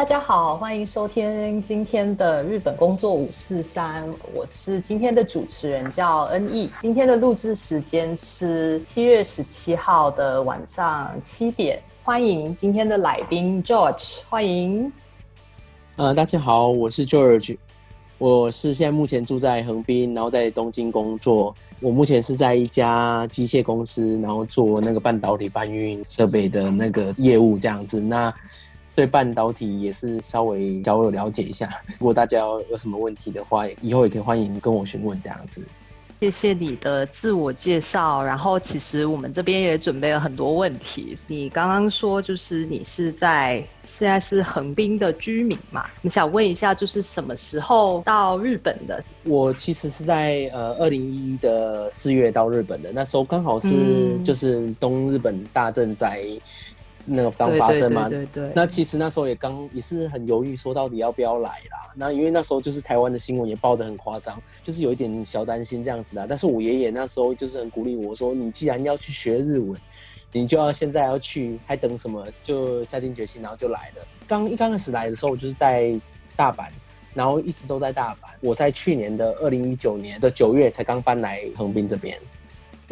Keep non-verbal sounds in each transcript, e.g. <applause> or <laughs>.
大家好，欢迎收听今天的日本工作五四三，我是今天的主持人，叫恩义。今天的录制时间是七月十七号的晚上七点，欢迎今天的来宾 George，欢迎。呃，大家好，我是 George，我是现在目前住在横滨，然后在东京工作。我目前是在一家机械公司，然后做那个半导体搬运设备的那个业务这样子。那对半导体也是稍微稍微了解一下。<laughs> 如果大家有什么问题的话，以后也可以欢迎跟我询问这样子。谢谢你的自我介绍，然后其实我们这边也准备了很多问题。你刚刚说就是你是在现在是横滨的居民嘛？你想问一下，就是什么时候到日本的？我其实是在呃二零一一的四月到日本的，那时候刚好是就是东日本大震灾。那个刚发生嘛，对对。那其实那时候也刚也是很犹豫，说到底要不要来啦。那因为那时候就是台湾的新闻也报得很夸张，就是有一点小担心这样子的。但是我爷爷那时候就是很鼓励我说：“你既然要去学日文，你就要现在要去，还等什么？就下定决心，然后就来了。”刚一刚开始来的时候，我就是在大阪，然后一直都在大阪。我在去年的二零一九年的九月才刚搬来横滨这边。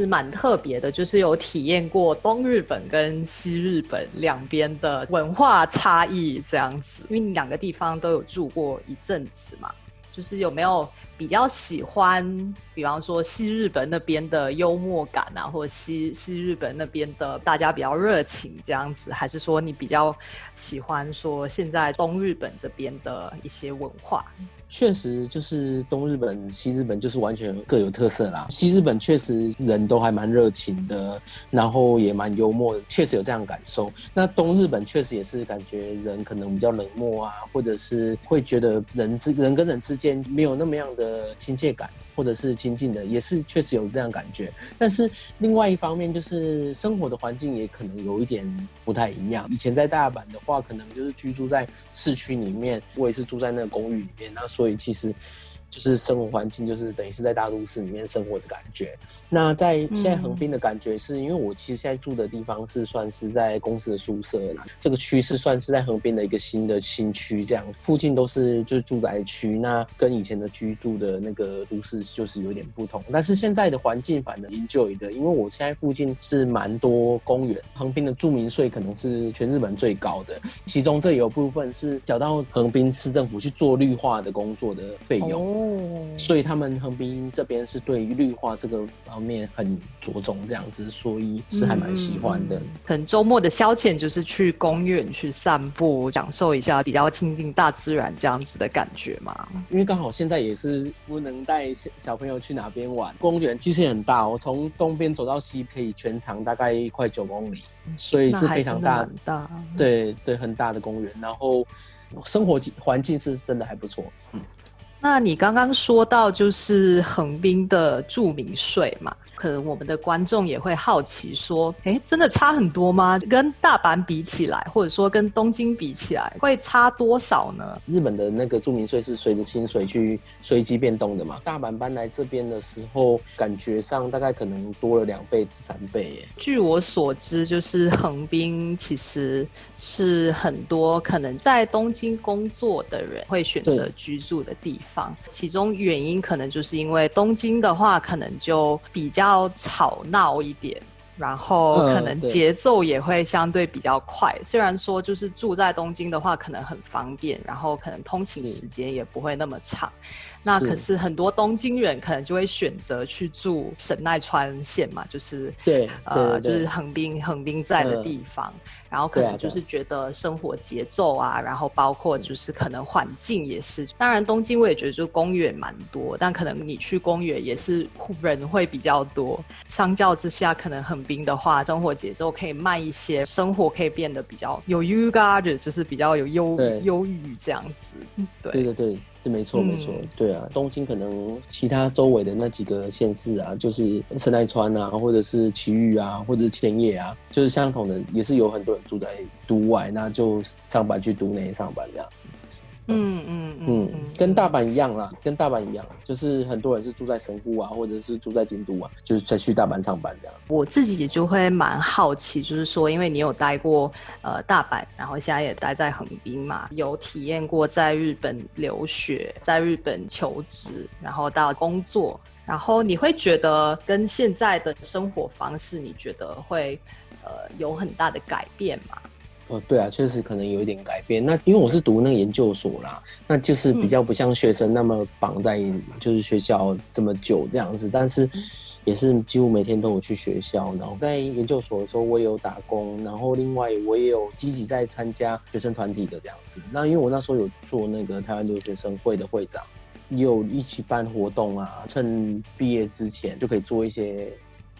是蛮特别的，就是有体验过东日本跟西日本两边的文化差异这样子，因为你两个地方都有住过一阵子嘛，就是有没有比较喜欢，比方说西日本那边的幽默感啊，或者西西日本那边的大家比较热情这样子，还是说你比较喜欢说现在东日本这边的一些文化？确实，就是东日本、西日本就是完全各有特色啦。西日本确实人都还蛮热情的，然后也蛮幽默的，确实有这样感受。那东日本确实也是感觉人可能比较冷漠啊，或者是会觉得人之人跟人之间没有那么样的亲切感。或者是亲近的，也是确实有这样感觉。但是另外一方面，就是生活的环境也可能有一点不太一样。以前在大阪的话，可能就是居住在市区里面，我也是住在那个公寓里面，那所以其实。就是生活环境，就是等于是在大都市里面生活的感觉。那在现在横滨的感觉，是因为我其实现在住的地方是算是在公司的宿舍啦。这个区是算是在横滨的一个新的新区，这样附近都是就是住宅区。那跟以前的居住的那个都市就是有点不同。但是现在的环境反而 enjoy 的，因为我现在附近是蛮多公园。横滨的住民税可能是全日本最高的，其中这有部分是缴到横滨市政府去做绿化的工作的费用。哦，所以他们横滨这边是对于绿化这个方面很着重，这样子，所以是还蛮喜欢的。可能周末的消遣就是去公园去散步，享受一下比较亲近大自然这样子的感觉嘛。因为刚好现在也是不能带小朋友去哪边玩，公园其实很大，我从东边走到西可以全长大概快九公里，所以是非常大，大，对对，很大的公园。然后生活环境是真的还不错，嗯。那你刚刚说到就是横滨的住民税嘛？可能我们的观众也会好奇说，哎，真的差很多吗？跟大阪比起来，或者说跟东京比起来，会差多少呢？日本的那个住民税是随着薪水去随机变动的嘛？大阪搬来这边的时候，感觉上大概可能多了两倍至三倍。耶。据我所知，就是横滨其实是很多可能在东京工作的人会选择居住的地方，其中原因可能就是因为东京的话，可能就比较。吵闹一点，然后可能节奏也会相对比较快。虽然说就是住在东京的话，可能很方便，然后可能通勤时间也不会那么长。那可是很多东京人可能就会选择去住神奈川县嘛，就是对，呃，就是横滨横滨在的地方。然后可能就是觉得生活节奏啊，然后包括就是可能环境也是。当然东京我也觉得就公园蛮多，但可能你去公园也是人会比较多。相较之下，可能横滨的话，生活节奏可以慢一些，生活可以变得比较有 y o g a 就是比较有忧忧郁这样子。对对对。是没错，没错，对啊，东京可能其他周围的那几个县市啊，就是神奈川啊，或者是埼玉啊，或者是千叶啊，就是相同的，也是有很多人住在都外，那就上班去都内上班这样子。嗯嗯嗯，跟大阪一样啦，跟大阪一样，就是很多人是住在神户啊，或者是住在京都啊，就是再去大阪上班这样。我自己也就会蛮好奇，就是说，因为你有待过呃大阪，然后现在也待在横滨嘛，有体验过在日本留学，在日本求职，然后到工作，然后你会觉得跟现在的生活方式，你觉得会呃有很大的改变吗？哦，对啊，确实可能有一点改变。那因为我是读那个研究所啦，那就是比较不像学生那么绑在就是学校这么久这样子，但是也是几乎每天都有去学校。然后在研究所的时候，我也有打工，然后另外我也有积极在参加学生团体的这样子。那因为我那时候有做那个台湾留学生会的会长，有一起办活动啊，趁毕业之前就可以做一些。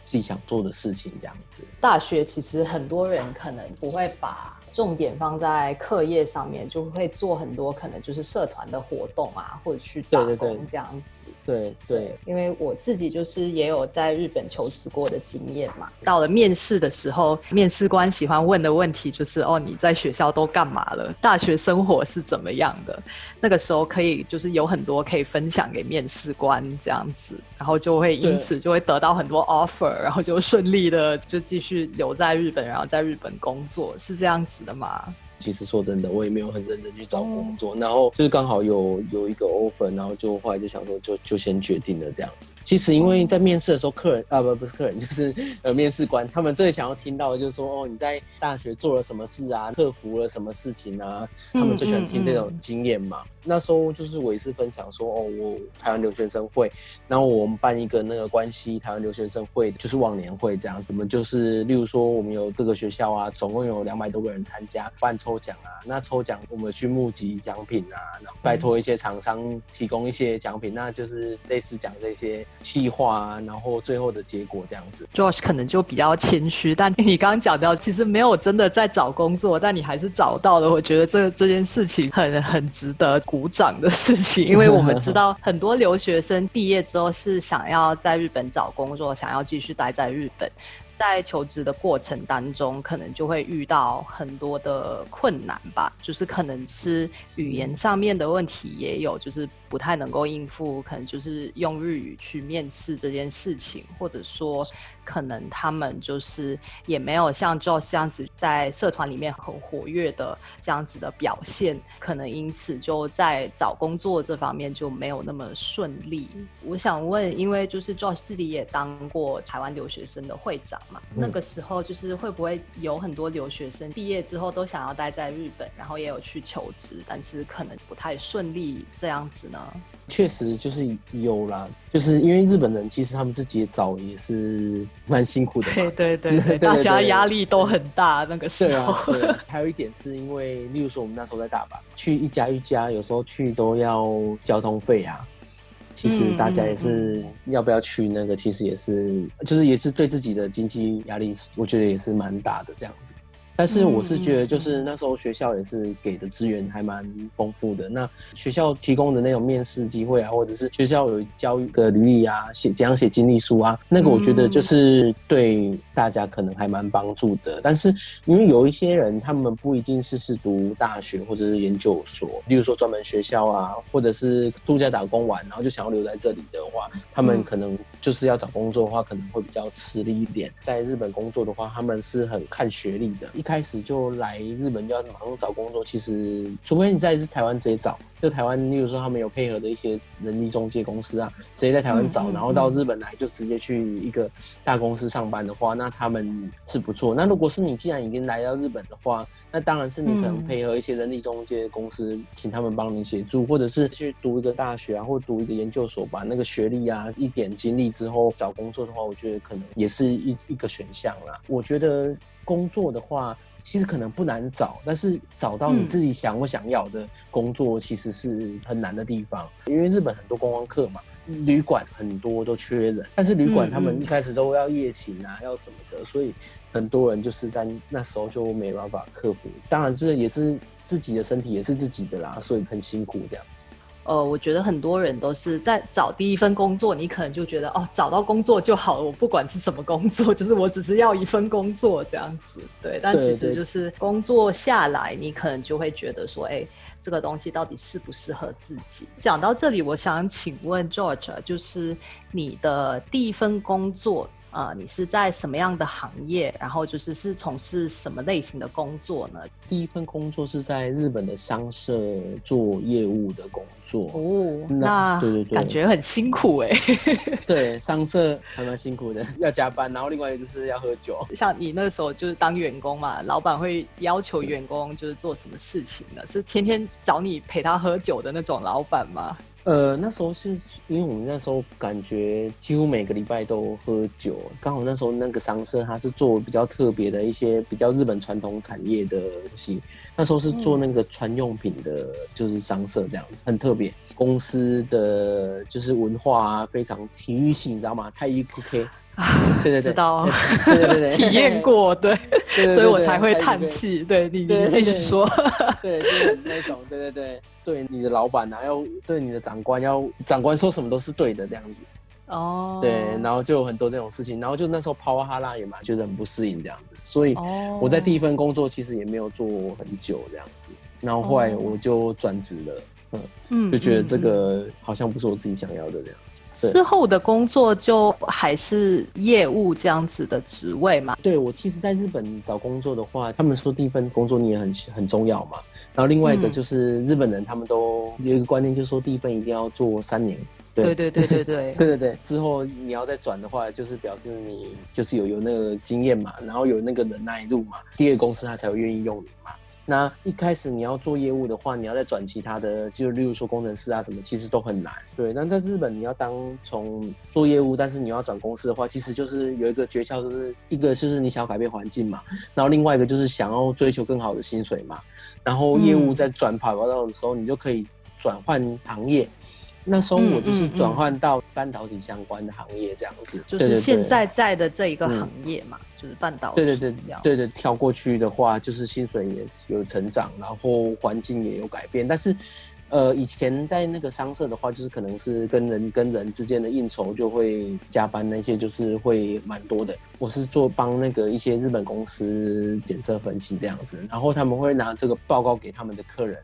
自己想做的事情，这样子。大学其实很多人可能不会把。重点放在课业上面，就会做很多可能就是社团的活动啊，或者去打工这样子。对对，因为我自己就是也有在日本求职过的经验嘛。到了面试的时候，面试官喜欢问的问题就是：哦，你在学校都干嘛了？大学生活是怎么样的？那个时候可以就是有很多可以分享给面试官这样子，然后就会因此就会得到很多 offer，然后就顺利的就继续留在日本，然后在日本工作，是这样子。的嘛，其实说真的，我也没有很认真去找工作，然后就是刚好有有一个 offer，然后就后来就想说，就就先决定了这样子。其实因为在面试的时候，客人啊不不是客人，就是呃面试官，他们最想要听到的就是说，哦你在大学做了什么事啊，克服了什么事情啊，他们最喜欢听这种经验嘛。那时候就是我也是分享说，哦，我台湾留学生会，然后我们办一个那个关系台湾留学生会，就是忘年会这样子。我们就是，例如说，我们有各个学校啊，总共有两百多个人参加，办抽奖啊。那抽奖我们去募集奖品啊，然后拜托一些厂商提供一些奖品，那就是类似讲这些计划啊，然后最后的结果这样子。Josh 可能就比较谦虚，但你刚刚讲到，其实没有真的在找工作，但你还是找到了。我觉得这这件事情很很值得。鼓掌的事情，因为我们知道很多留学生毕业之后是想要在日本找工作，想要继续待在日本。在求职的过程当中，可能就会遇到很多的困难吧，就是可能是语言上面的问题，也有就是不太能够应付，可能就是用日语去面试这件事情，或者说可能他们就是也没有像 Joe 这样子在社团里面很活跃的这样子的表现，可能因此就在找工作这方面就没有那么顺利。我想问，因为就是 Joe 自己也当过台湾留学生的会长嘛。那个时候就是会不会有很多留学生毕业之后都想要待在日本，然后也有去求职，但是可能不太顺利这样子呢？确实就是有啦，就是因为日本人其实他们自己找也是蛮辛苦的，对对 <laughs> 对，大家压力都很大。那个时候，还有一点是因为，例如说我们那时候在大阪，去一家一家，有时候去都要交通费啊。其实大家也是要不要去那个，其实也是，就是也是对自己的经济压力，我觉得也是蛮大的这样子。但是我是觉得，就是那时候学校也是给的资源还蛮丰富的。那学校提供的那种面试机会啊，或者是学校有教育的履历啊，写怎样写经历书啊，那个我觉得就是对大家可能还蛮帮助的。但是因为有一些人，他们不一定是是读大学或者是研究所，例如说专门学校啊，或者是度假打工完，然后就想要留在这里的话，他们可能就是要找工作的话，可能会比较吃力一点。在日本工作的话，他们是很看学历的。一开始就来日本就要马上找工作，其实除非你在台湾直接找。就台湾，例如说他们有配合的一些人力中介公司啊，直接在台湾找，然后到日本来就直接去一个大公司上班的话，那他们是不错。那如果是你既然已经来到日本的话，那当然是你可能配合一些人力中介公司，请他们帮你协助，或者是去读一个大学啊，或读一个研究所，把那个学历啊一点经历之后找工作的话，我觉得可能也是一一个选项啦。我觉得工作的话。其实可能不难找，但是找到你自己想不想要的工作，其实是很难的地方。因为日本很多观光客嘛，旅馆很多都缺人，但是旅馆他们一开始都要夜勤啊，要什么的，所以很多人就是在那时候就没办法克服。当然，这也是自己的身体也是自己的啦，所以很辛苦这样子。呃，我觉得很多人都是在找第一份工作，你可能就觉得哦，找到工作就好了，我不管是什么工作，<laughs> 就是我只是要一份工作这样子。对，但其实就是工作下来，你可能就会觉得说，哎，这个东西到底适不适合自己？讲到这里，我想请问 George，就是你的第一份工作。呃，你是在什么样的行业？然后就是是从事什么类型的工作呢？第一份工作是在日本的商社做业务的工作。哦，那对对对，感觉很辛苦哎。<laughs> 对，商社还蛮辛苦的，<laughs> 要加班，然后另外一个就是要喝酒。<laughs> 像你那时候就是当员工嘛，老板会要求员工就是做什么事情呢？是天天找你陪他喝酒的那种老板吗？呃，那时候是因为我们那时候感觉几乎每个礼拜都喝酒，刚好那时候那个商社它是做比较特别的一些比较日本传统产业的东西，那时候是做那个穿用品的，就是商社这样子，很特别。公司的就是文化啊，非常体育性，你知道吗？太一 OK。对对对，知道，对对对，<laughs> 体验过，对，所以我才会叹气。对你，你继续说。<laughs> 对，就是那种，对对对，对你的老板啊，要对你的长官，要长官说什么都是对的这样子。哦。对，然后就有很多这种事情，然后就那时候抛哈拉也嘛觉得很不适应这样子，所以我在第一份工作其实也没有做很久这样子，然后后来我就转职了。嗯嗯，就觉得这个好像不是我自己想要的这样子。之后的工作就还是业务这样子的职位嘛？对，我其实在日本找工作的话，他们说第一份工作你也很很重要嘛。然后另外一个就是日本人，他们都有一个观念，就是说第一份一定要做三年。对对对对对对 <laughs> 对对，之后你要再转的话，就是表示你就是有有那个经验嘛，然后有那个忍耐度嘛，第二公司他才会愿意用你嘛。那一开始你要做业务的话，你要再转其他的，就例如说工程师啊什么，其实都很难。对，那在日本你要当从做业务，但是你要转公司的话，其实就是有一个诀窍，就是一个就是你想要改变环境嘛，然后另外一个就是想要追求更好的薪水嘛。然后业务在转跑道的时候，你就可以转换行业。那时候我就是转换到半导体相关的行业这样子，就是现在在的这一个行业嘛，就是半导体。对对对，对对，跳过去的话，就是薪水也有成长，然后环境也有改变。但是，呃，以前在那个商社的话，就是可能是跟人跟人之间的应酬就会加班，那些就是会蛮多的。我是做帮那个一些日本公司检测分析这样子，然后他们会拿这个报告给他们的客人。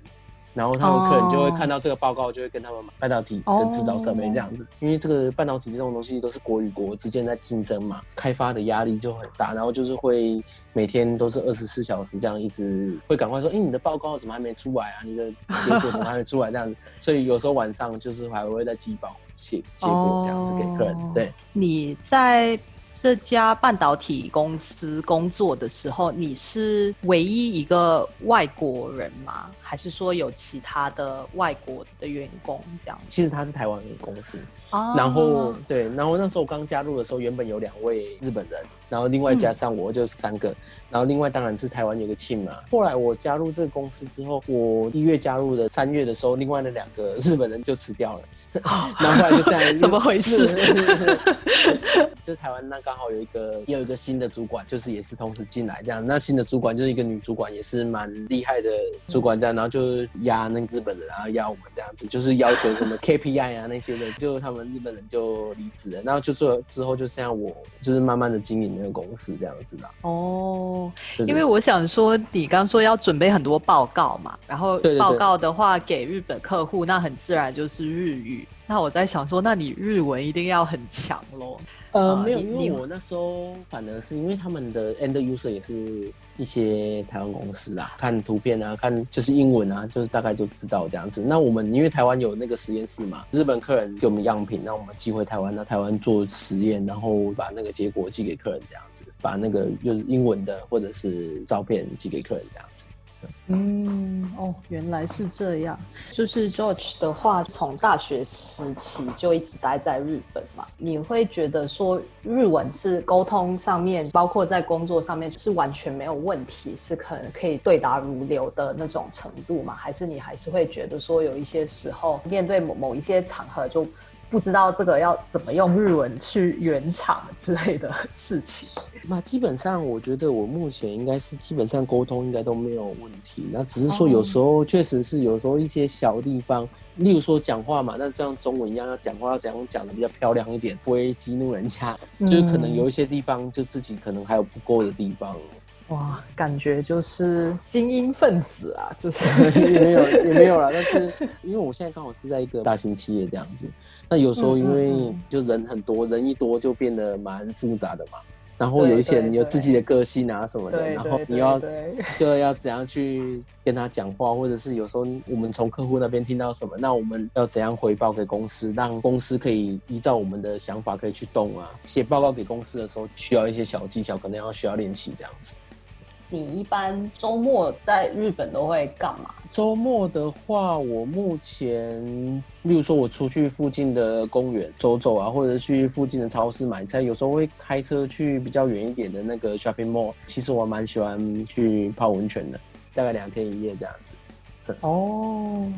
然后他们客人就会看到这个报告，就会跟他们买半导体跟制造设备这样子。因为这个半导体这种东西都是国与国之间在竞争嘛，开发的压力就很大。然后就是会每天都是二十四小时这样，一直会赶快说：“哎，你的报告怎么还没出来啊？你的结果怎么还没出来？”这样子，所以有时候晚上就是还会在寄报结结果这样子给客人。对，你在。这家半导体公司工作的时候，你是唯一一个外国人吗？还是说有其他的外国的员工这样？其实他是台湾的公司。然后对，然后那时候我刚加入的时候，原本有两位日本人，然后另外加上我就三个，然后另外当然是台湾有个 team 嘛。后来我加入这个公司之后，我一月加入的，三月的时候，另外那两个日本人就辞掉了。然后后来就这样，怎么回事？<laughs> 就台湾那刚好有一个，也有一个新的主管，就是也是同时进来这样。那新的主管就是一个女主管，也是蛮厉害的主管这样。然后就压那个日本人，然后压我们这样子，就是要求什么 KPI 啊那些的，就他们。日本人就离职了，然后就做之后就像我，就是慢慢的经营那个公司这样子的。哦，因为我想说，你刚说要准备很多报告嘛，然后报告的话给日本客户，那很自然就是日语。那我在想说，那你日文一定要很强喽？呃，没有，因为我那时候反而是因为他们的 end user 也是。一些台湾公司啊，看图片啊，看就是英文啊，就是大概就知道这样子。那我们因为台湾有那个实验室嘛，日本客人给我们样品，那我们寄回台湾，那台湾做实验，然后把那个结果寄给客人这样子，把那个就是英文的或者是照片寄给客人这样子。嗯哦，原来是这样。就是 George 的话，从大学时期就一直待在日本嘛。你会觉得说日文是沟通上面，包括在工作上面是完全没有问题，是可能可以对答如流的那种程度吗？还是你还是会觉得说有一些时候面对某某一些场合就？不知道这个要怎么用日文去圆场之类的事情。<laughs> 那基本上，我觉得我目前应该是基本上沟通应该都没有问题。那只是说有时候确实是有时候一些小地方，例如说讲话嘛，那这样中文一样要讲话要怎样讲的比较漂亮一点，不会激怒人家。就是可能有一些地方就自己可能还有不够的地方。哇，感觉就是精英分子啊，就是 <laughs> 也没有也没有啦。但是因为我现在刚好是在一个大型企业这样子，那有时候因为就人很多人一多就变得蛮复杂的嘛。然后有一些人有自己的个性啊什么的，然后你要 <laughs> 就要怎样去跟他讲话，或者是有时候我们从客户那边听到什么，那我们要怎样回报给公司，让公司可以依照我们的想法可以去动啊。写报告给公司的时候需要一些小技巧，可能要需要练习这样子。你一般周末在日本都会干嘛？周末的话，我目前，例如说，我出去附近的公园走走啊，或者去附近的超市买菜，有时候会开车去比较远一点的那个 shopping mall。其实我蛮喜欢去泡温泉的，大概两天一夜这样子。哦。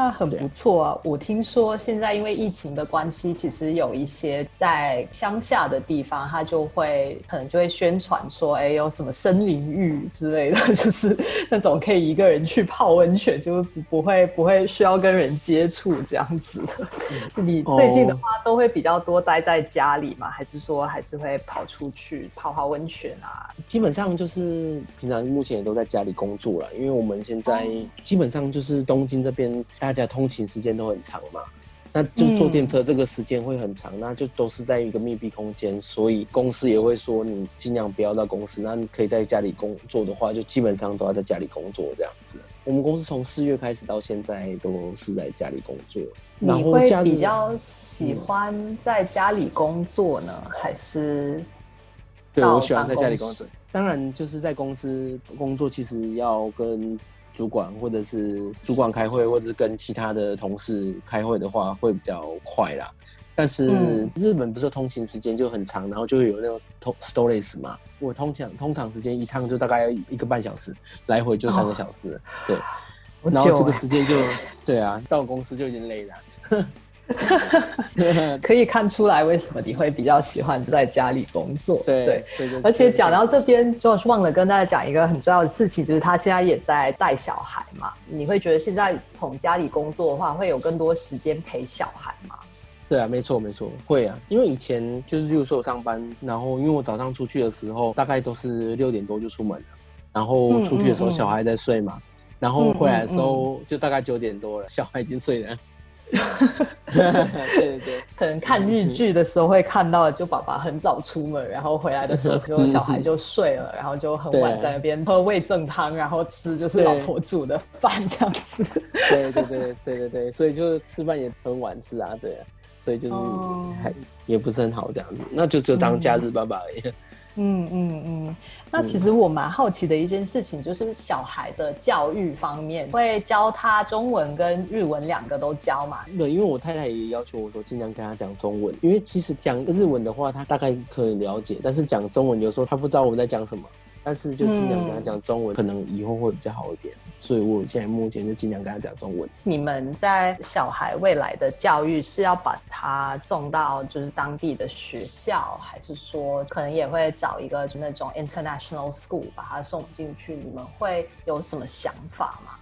那很不错啊！我听说现在因为疫情的关系，其实有一些在乡下的地方，他就会可能就会宣传说，哎，有什么森林浴之类的，<laughs> 就是那种可以一个人去泡温泉，就不不会不会需要跟人接触这样子的。<laughs> 你最近的话，都会比较多待在家里吗？还是说还是会跑出去泡泡温泉啊？基本上就是平常目前也都在家里工作了，因为我们现在基本上就是东京这边。大家通勤时间都很长嘛，那就坐电车这个时间会很长，那就都是在一个密闭空间，所以公司也会说你尽量不要到公司，那你可以在家里工作的话，就基本上都要在家里工作这样子。我们公司从四月开始到现在都是在家里工作。你会比较喜欢在家里工作呢，还是？对我喜欢在家里工作，当然就是在公司工作，其实要跟。主管或者是主管开会，或者是跟其他的同事开会的话，会比较快啦。但是日本不是通勤时间就很长，然后就会有那种通 stories 嘛。我通常通常时间一趟就大概一个半小时，来回就三个小时。对，然后这个时间就对啊，到公司就已经累了。<laughs> 可以看出来为什么你会比较喜欢在家里工作。对，而且讲到这边，就忘了跟大家讲一个很重要的事情，就是他现在也在带小孩嘛。你会觉得现在从家里工作的话，会有更多时间陪小孩吗？对啊，没错没错，会啊。因为以前就是六说我上班，然后因为我早上出去的时候，大概都是六点多就出门了，然后出去的时候小孩在睡嘛，然后回来的时候就大概九点多了，小孩已经睡了。对对对，可能看日剧的时候会看到，就爸爸很早出门，然后回来的时候，就小孩就睡了，然后就很晚在那边喝味正汤，然后吃就是老婆煮的饭这样子。对对对对对对，所以就是吃饭也很晚吃啊，对啊，所以就是还也不是很好这样子，那就只有当假日爸爸而已。嗯嗯嗯，那其实我蛮好奇的一件事情，就是小孩的教育方面，会教他中文跟日文两个都教嘛？对，因为我太太也要求我说，尽量跟他讲中文，因为其实讲日文的话，他大概可以了解，但是讲中文有时候他不知道我们在讲什么。但是就尽量跟他讲中文，可能以后会比较好一点。所以我现在目前就尽量跟他讲中文。你们在小孩未来的教育是要把他送到就是当地的学校，还是说可能也会找一个就那种 international school 把他送进去？你们会有什么想法吗？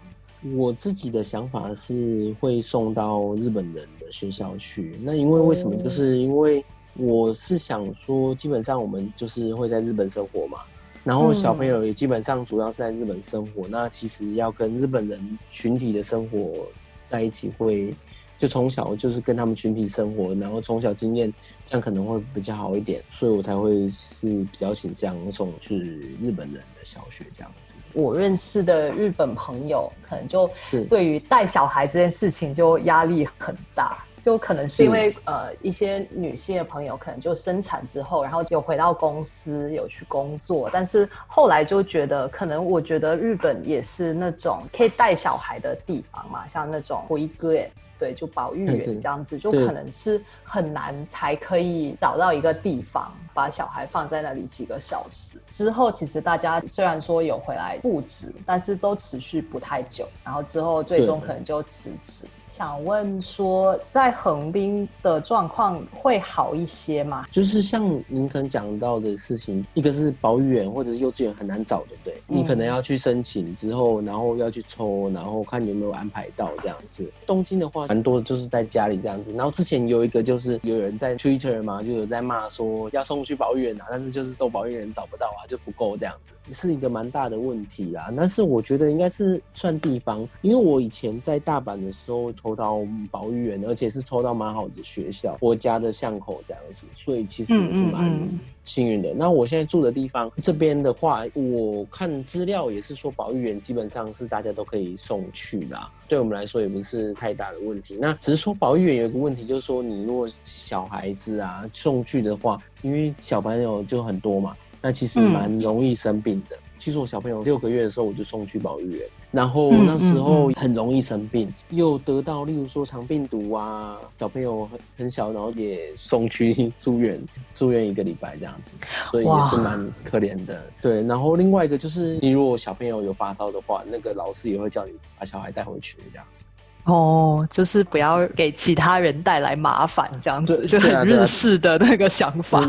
我自己的想法是会送到日本人的学校去。那因为为什么？就是因为我是想说，基本上我们就是会在日本生活嘛。然后小朋友也基本上主要是在日本生活，那其实要跟日本人群体的生活在一起，会就从小就是跟他们群体生活，然后从小经验，这样可能会比较好一点，所以我才会是比较倾向送去日本人的小学这样子。我认识的日本朋友，可能就是对于带小孩这件事情就压力很大。就可能是因为呃一些女性的朋友可能就生产之后，然后有回到公司有去工作，但是后来就觉得可能我觉得日本也是那种可以带小孩的地方嘛，像那种回哥耶，对，就保育员这样子，就可能是很难才可以找到一个地方把小孩放在那里几个小时。之后其实大家虽然说有回来复职，但是都持续不太久，然后之后最终可能就辞职。想问说，在横滨的状况会好一些吗？就是像您可能讲到的事情，一个是保育员或者是幼稚园很难找，对不对？你可能要去申请之后，然后要去抽，然后看有没有安排到这样子。东京的话，蛮多的就是在家里这样子。然后之前有一个就是有人在 Twitter 嘛，就有在骂说要送去保育员啊，但是就是都保育员找不到啊，就不够这样子，是一个蛮大的问题啊。但是我觉得应该是算地方，因为我以前在大阪的时候。抽到保育员，而且是抽到蛮好的学校，我家的巷口这样子，所以其实也是蛮幸运的。那我现在住的地方这边的话，我看资料也是说保育员基本上是大家都可以送去的，对我们来说也不是太大的问题。那只是说保育员有一个问题，就是说你如果小孩子啊送去的话，因为小朋友就很多嘛，那其实蛮容易生病的。其实我小朋友六个月的时候我就送去保育园。然后那时候很容易生病，又得到例如说肠病毒啊，小朋友很很小，然后也送去住院，<laughs> 住院一个礼拜这样子，所以也是蛮可怜的。对，然后另外一个就是，你如果小朋友有发烧的话，那个老师也会叫你把小孩带回去这样子。哦，就是不要给其他人带来麻烦这样子，就很日式的那个想法。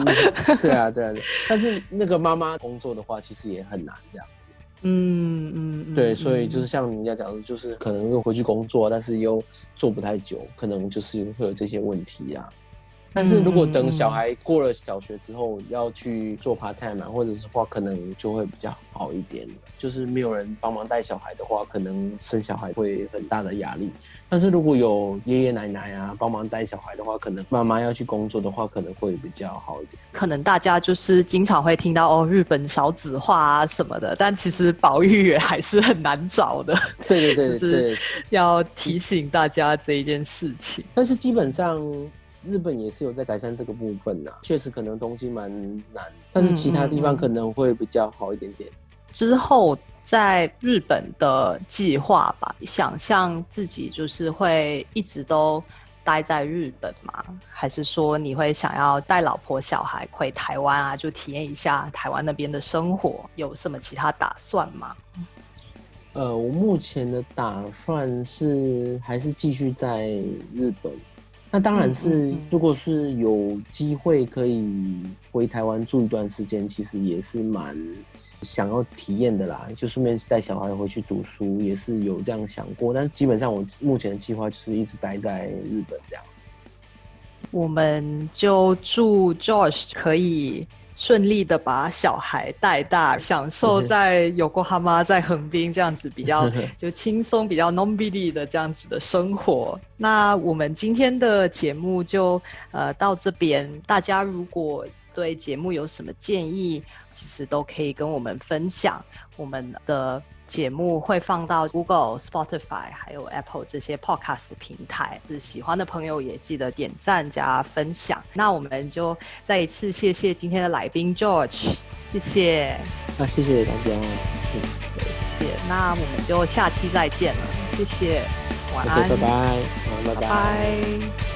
对啊，对啊，<laughs> 但是那个妈妈工作的话，其实也很难这样。嗯嗯，对，所以就是像人家讲的，就是可能又回去工作，但是又做不太久，可能就是会有这些问题啊。但是如果等小孩过了小学之后要去做 part time 或者是话，可能就会比较好一点。就是没有人帮忙带小孩的话，可能生小孩会很大的压力。但是如果有爷爷奶奶啊帮忙带小孩的话，可能妈妈要去工作的话，可能会比较好一点。可能大家就是经常会听到哦，日本少子化啊什么的，但其实保育员还是很难找的。对对对，<laughs> 就是要提醒大家这一件事情。但是基本上。日本也是有在改善这个部分呐，确实可能东京蛮难，但是其他地方可能会比较好一点点。之后在日本的计划吧，想象自己就是会一直都待在日本吗？还是说你会想要带老婆小孩回台湾啊，就体验一下台湾那边的生活？有什么其他打算吗？呃，我目前的打算是还是继续在日本。那当然是，如果是有机会可以回台湾住一段时间，其实也是蛮想要体验的啦。就顺便带小孩回去读书，也是有这样想过。但是基本上我目前的计划就是一直待在日本这样子。我们就祝 Josh 可以。顺利的把小孩带大，享受在有过他妈在横滨这样子比较 <laughs> 就轻松、比较 non busy 的这样子的生活。那我们今天的节目就呃到这边，大家如果对节目有什么建议，其实都可以跟我们分享。我们的。节目会放到 Google、Spotify 还有 Apple 这些 Podcast 平台，是喜欢的朋友也记得点赞加分享。那我们就再一次谢谢今天的来宾 George，谢谢。啊，谢谢大家。嗯，谢谢。那我们就下期再见了，谢谢。晚安，拜拜。拜拜。